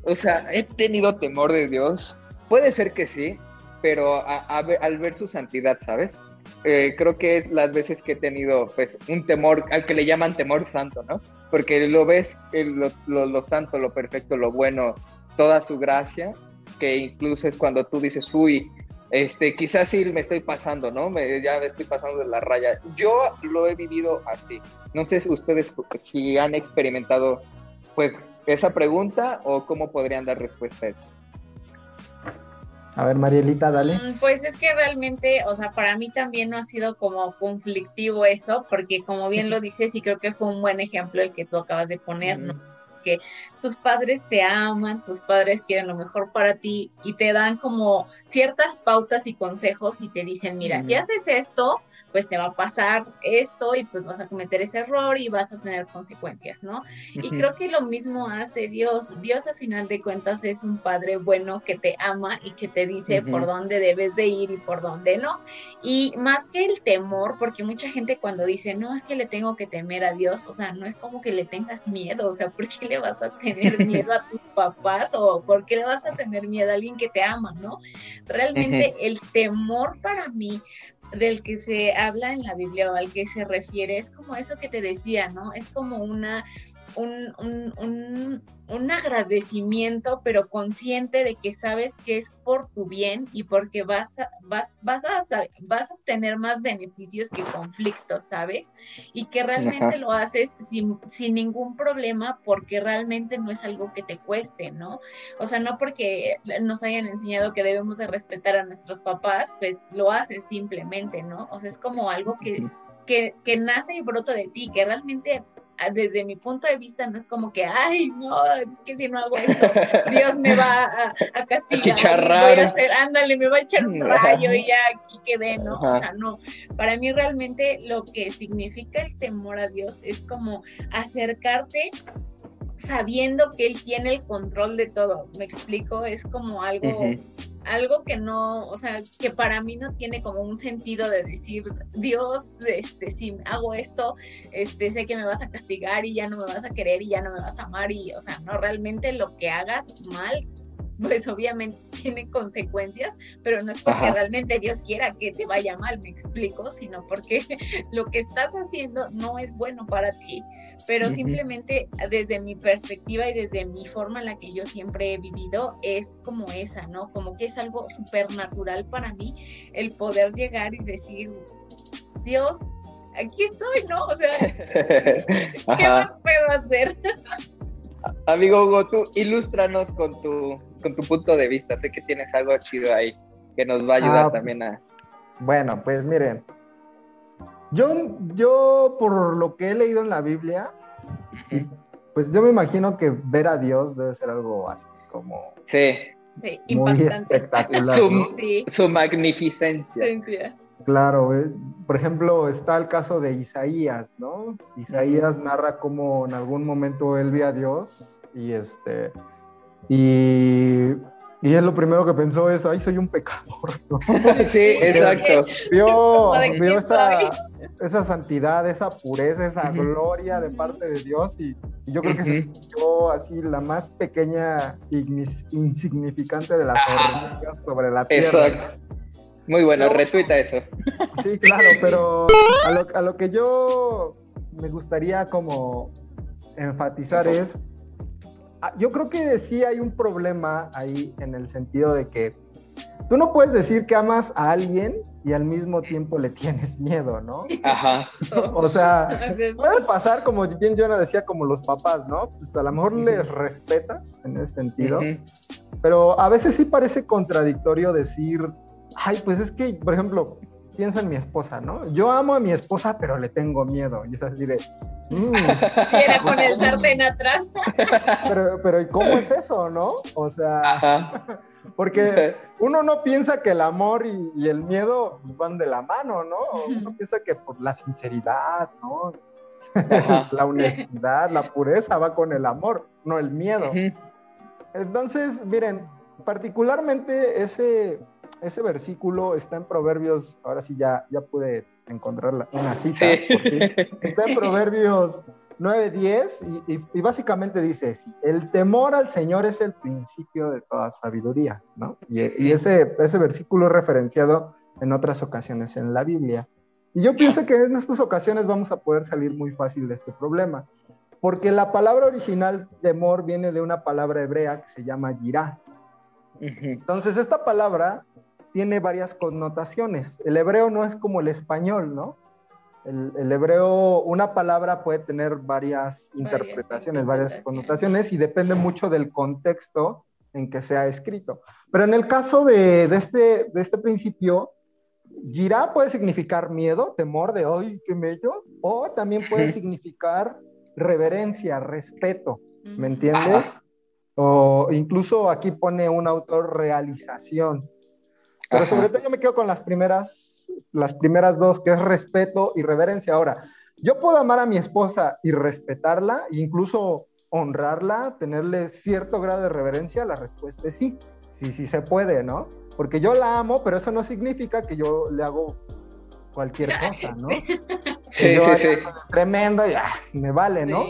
o sea, he tenido temor de Dios, Puede ser que sí, pero al ver su santidad, ¿sabes? Eh, creo que es las veces que he tenido pues un temor, al que le llaman temor santo, ¿no? Porque lo ves, lo, santo, lo perfecto, lo bueno, toda su gracia, que incluso es cuando tú dices, uy, este, quizás sí me estoy pasando, ¿no? Me, ya me estoy pasando de la raya. Yo lo he vivido así. No sé si ustedes si han experimentado pues esa pregunta o cómo podrían dar respuesta a eso. A ver, Marielita, dale. Mm, pues es que realmente, o sea, para mí también no ha sido como conflictivo eso, porque como bien lo dices, y creo que fue un buen ejemplo el que tú acabas de poner, ¿no? Tus padres te aman, tus padres quieren lo mejor para ti y te dan como ciertas pautas y consejos y te dicen, mira, si haces esto, pues te va a pasar esto y pues vas a cometer ese error y vas a tener consecuencias, ¿no? Y creo que lo mismo hace Dios. Dios a final de cuentas es un padre bueno que te ama y que te dice por dónde debes de ir y por dónde no. Y más que el temor, porque mucha gente cuando dice, no, es que le tengo que temer a Dios, o sea, no es como que le tengas miedo, o sea, ¿por qué le vas a tener miedo a tus papás o por qué le vas a tener miedo a alguien que te ama, ¿no? Realmente el temor para mí del que se habla en la Biblia o al que se refiere es como eso que te decía, ¿no? Es como una un, un, un, un, agradecimiento, pero consciente de que sabes que es por tu bien y porque vas a, vas, vas a, vas a obtener más beneficios que conflictos, ¿sabes? Y que realmente lo haces sin, sin ningún problema porque realmente no es algo que te cueste, ¿no? O sea, no porque nos hayan enseñado que debemos de respetar a nuestros papás, pues lo haces simplemente, ¿no? O sea, es como algo que, que, que nace y brota de ti, que realmente desde mi punto de vista no es como que, ay, no, es que si no hago esto, Dios me va a, a castigar. Voy a hacer, ándale, me va a echar un rayo y ya aquí quedé, ¿no? O sea, no. Para mí realmente lo que significa el temor a Dios es como acercarte sabiendo que Él tiene el control de todo. Me explico, es como algo algo que no, o sea, que para mí no tiene como un sentido de decir, Dios, este, si hago esto, este, sé que me vas a castigar y ya no me vas a querer y ya no me vas a amar y, o sea, no, realmente lo que hagas mal pues obviamente tiene consecuencias, pero no es porque realmente Dios quiera que te vaya mal, me explico, sino porque lo que estás haciendo no es bueno para ti, pero simplemente desde mi perspectiva y desde mi forma en la que yo siempre he vivido es como esa, ¿no? Como que es algo supernatural para mí el poder llegar y decir, Dios, aquí estoy, ¿no? O sea, ¿qué más puedo hacer? Amigo Hugo, tú ilústranos con tu, con tu punto de vista. Sé que tienes algo chido ahí que nos va a ayudar ah, también a. Bueno, pues miren. Yo, yo, por lo que he leído en la Biblia, pues yo me imagino que ver a Dios debe ser algo así como. Sí. Sí, impactante. Espectacular. Su, magnificencia. Claro, eh, por ejemplo, está el caso de Isaías, ¿no? Isaías narra cómo en algún momento él ve a Dios y este y, y él lo primero que pensó es, ay, soy un pecador. Sí, exacto. Vio, vio esa, esa, santidad, esa pureza, esa gloria de parte de Dios y, yo creo que se sintió así la más pequeña insignificante de las ah, sobre la tierra. Exacto. Muy bueno, retuita eso. Sí, claro, pero a lo, a lo que yo me gustaría como enfatizar es, ah, yo creo que sí hay un problema ahí en el sentido de que tú no puedes decir que amas a alguien y al mismo tiempo le tienes miedo, ¿no? Ajá. o sea, puede pasar, como bien Jonah decía, como los papás, ¿no? Pues a lo mejor les respetas en ese sentido, pero a veces sí parece contradictorio decir, ay, pues es que, por ejemplo, piensa en mi esposa, ¿no? Yo amo a mi esposa, pero le tengo miedo. Y es así de... Mm, con el sartén atrás. pero, pero ¿y cómo es eso, no? O sea, porque uno no piensa que el amor y, el miedo van de la mano, ¿no? Uno piensa que por la sinceridad, ¿no? la honestidad, la pureza va con el amor, no el miedo. Entonces, miren, particularmente ese ese versículo está en Proverbios, ahora sí ya, ya pude encontrar una cita, está en Proverbios 9, 10 y, básicamente dice, sí, el temor al Señor es el principio de toda sabiduría, ¿no? Y, ese, ese versículo es referenciado en otras ocasiones en la Biblia. Y yo pienso que en estas ocasiones vamos a poder salir muy fácil de este problema, porque la palabra original temor viene de una palabra hebrea que se llama yirá. Entonces, esta palabra tiene varias connotaciones. El hebreo no es como el español, ¿no? El, hebreo, una palabra puede tener varias, interpretaciones, varias connotaciones y depende mucho del contexto en que sea escrito. Pero en el caso de, este, de este principio, Girá puede significar miedo, temor de hoy, qué mello, o también puede significar reverencia, respeto, ¿me entiendes? O incluso aquí pone un autor realización. Pero sobre todo yo me quedo con las primeras, las primeras dos, que es respeto y reverencia. Ahora, yo puedo amar a mi esposa y respetarla, e incluso honrarla, tenerle cierto grado de reverencia, la respuesta es sí, sí, sí se puede, ¿no? Porque yo la amo, pero eso no significa que yo le hago cualquier cosa, ¿no? Sí, sí, sí. Tremendo y ah, me vale, ¿no?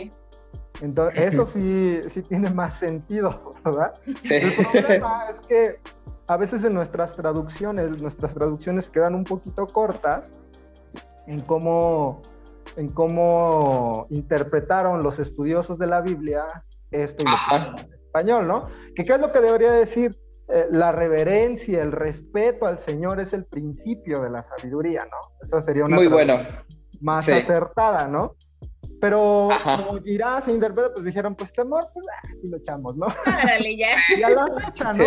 Entonces, eso sí, sí tiene más sentido, ¿verdad? Sí. El problema es que a veces en nuestras traducciones, nuestras traducciones quedan un poquito cortas en cómo, en cómo interpretaron los estudiosos de la Biblia esto en español, ¿no? ¿Qué es lo que debería decir? Eh, la reverencia, el respeto al Señor es el principio de la sabiduría, ¿no? Esa sería una Muy bueno. más acertada, ¿no? Pero como dirá, se interpreta, pues dijeron, pues temor, pues aquí lo echamos, ¿no? Árale, ya. y a la fecha, ¿no?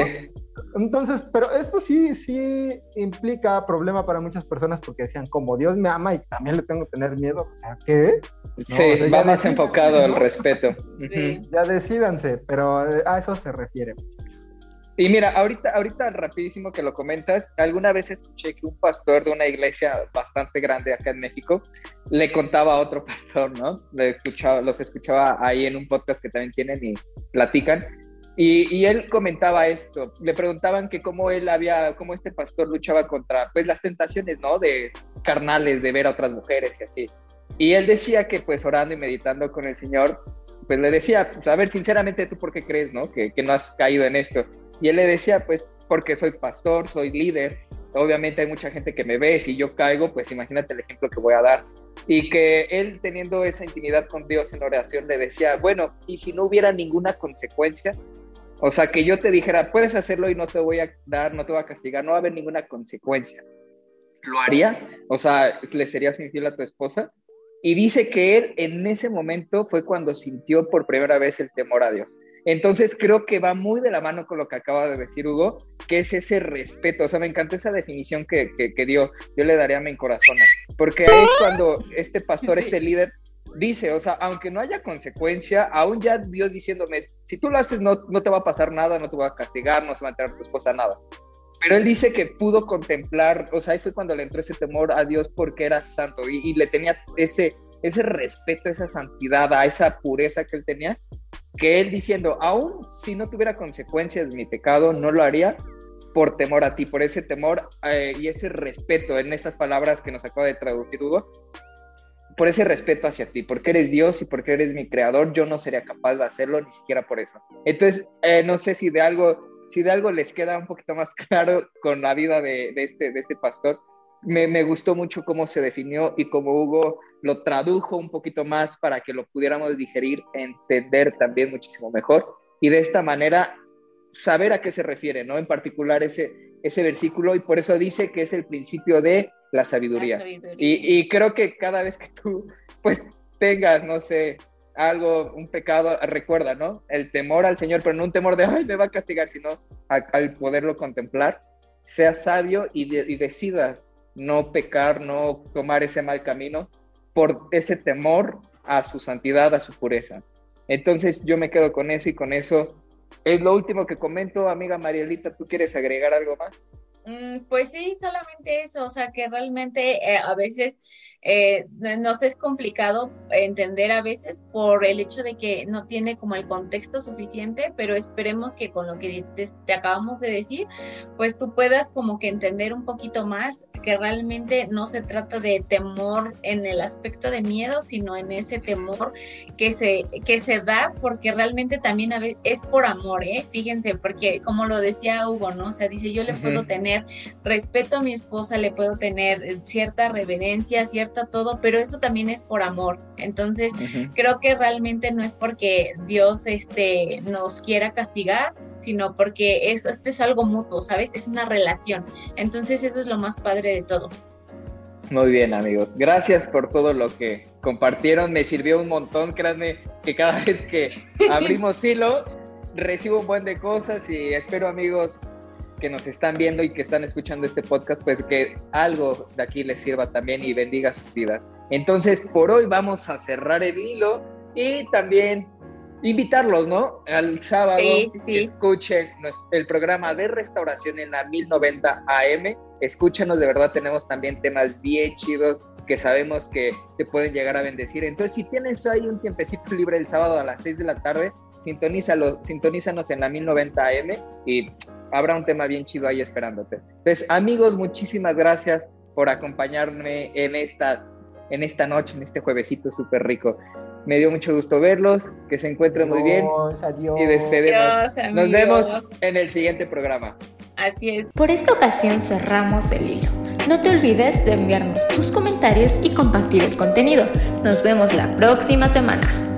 Entonces, pero esto sí, sí implica problema para muchas personas porque decían, como Dios me ama y también le tengo que tener miedo, o sea, ¿qué? sí, va más enfocado el respeto. Ya decídanse, pero eh, a eso se refiere. Y mira, ahorita, ahorita rapidísimo que lo comentas, alguna vez escuché que un pastor de una iglesia bastante grande acá en México le contaba a otro pastor, ¿no? Le escuchaba, los escuchaba ahí en un podcast que también tienen y platican. Y, y, él comentaba esto, le preguntaban que cómo él había, cómo este pastor luchaba contra, pues, las tentaciones, ¿no? De carnales, de ver a otras mujeres y así. Y él decía que, pues, orando y meditando con el Señor, pues le decía, pues, a ver, sinceramente, ¿tú por qué crees, no? Que, que no has caído en esto. Y él le decía, pues, porque soy pastor, soy líder, obviamente hay mucha gente que me ve, si yo caigo, pues imagínate el ejemplo que voy a dar. Y que él teniendo esa intimidad con Dios en oración le decía, bueno, y si no hubiera ninguna consecuencia, o sea, que yo te dijera, puedes hacerlo y no te voy a dar, no te voy a castigar, no va a haber ninguna consecuencia. ¿Lo harías? O sea, ¿le serías infiel a tu esposa? Y dice que él en ese momento fue cuando sintió por primera vez el temor a Dios. Entonces creo que va muy de la mano con lo que acaba de decir Hugo, que es ese respeto. O sea, me encantó esa definición que, que, dio. Yo le daría a mi corazón. Porque ahí es cuando este pastor, este líder, dice, o sea, aunque no haya consecuencia, aún ya Dios diciéndome, si tú lo haces no, no te va a pasar nada, no te va a castigar, no se va a enterar tu esposa nada. Pero él dice que pudo contemplar, o sea, ahí fue cuando le entró ese temor a Dios porque era santo y, le tenía ese, ese respeto, esa santidad, a esa pureza que él tenía, que él diciendo, aún si no tuviera consecuencias mi pecado, no lo haría por temor a ti, por ese temor eh, y ese respeto en estas palabras que nos acaba de traducir Hugo, por ese respeto hacia ti, porque eres Dios y porque eres mi creador, yo no sería capaz de hacerlo ni siquiera por eso. Entonces, eh, no sé si de algo, si de algo les queda un poquito más claro con la vida de, este, de este pastor, me, me, gustó mucho cómo se definió y cómo Hugo lo tradujo un poquito más para que lo pudiéramos digerir, entender también muchísimo mejor y de esta manera saber a qué se refiere, ¿no? En particular ese, ese versículo y por eso dice que es el principio de la sabiduría. Y, y, creo que cada vez que tú, pues, tengas, no sé, algo, un pecado, recuerda, ¿no? El temor al Señor, pero no un temor de, ay, me va a castigar, sino al poderlo contemplar, seas sabio y, y decidas no pecar, no tomar ese mal camino por ese temor a su santidad, a su pureza. Entonces yo me quedo con eso y con eso es lo último que comento, amiga Marielita, ¿tú quieres agregar algo más? Mm, pues sí, solamente eso, o sea que realmente eh, a veces eh, nos es complicado entender a veces por el hecho de que no tiene como el contexto suficiente, pero esperemos que con lo que te, acabamos de decir, pues tú puedas como que entender un poquito más que realmente no se trata de temor en el aspecto de miedo, sino en ese temor que se, que se da porque realmente también a veces es por amor, ¿eh? Fíjense, porque como lo decía Hugo, ¿no? O sea, dice, yo le puedo tener respeto a mi esposa, le puedo tener cierta reverencia, cierta todo, pero eso también es por amor. Entonces, creo que realmente no es porque Dios este, nos quiera castigar, sino porque es, esto es algo mutuo, ¿sabes? Es una relación. Entonces, eso es lo más padre de todo. Muy bien, amigos. Gracias por todo lo que compartieron. Me sirvió un montón. Créanme que cada vez que abrimos hilo, recibo un buen de cosas y espero, amigos, que nos están viendo y que están escuchando este podcast, pues que algo de aquí les sirva también y bendiga sus vidas. Entonces, por hoy vamos a cerrar el hilo y también invitarlos, ¿no? Al sábado escuchen el programa de restauración en la 1090 AM. Escúchenos, de verdad tenemos también temas bien chidos que sabemos que te pueden llegar a bendecir. Entonces, si tienes ahí un tiempecito libre el sábado a las 6 de la tarde, sintonízalo, sintonízanos en la 1090 AM y habrá un tema bien chido ahí esperándote. Entonces, amigos, muchísimas gracias por acompañarme en esta, en esta noche, en este juevesito súper rico. Me dio mucho gusto verlos, que se encuentren muy bien. Adiós. Y despedimos. Nos vemos en el siguiente programa. Así es. Por esta ocasión cerramos el hilo. No te olvides de enviarnos tus comentarios y compartir el contenido. Nos vemos la próxima semana.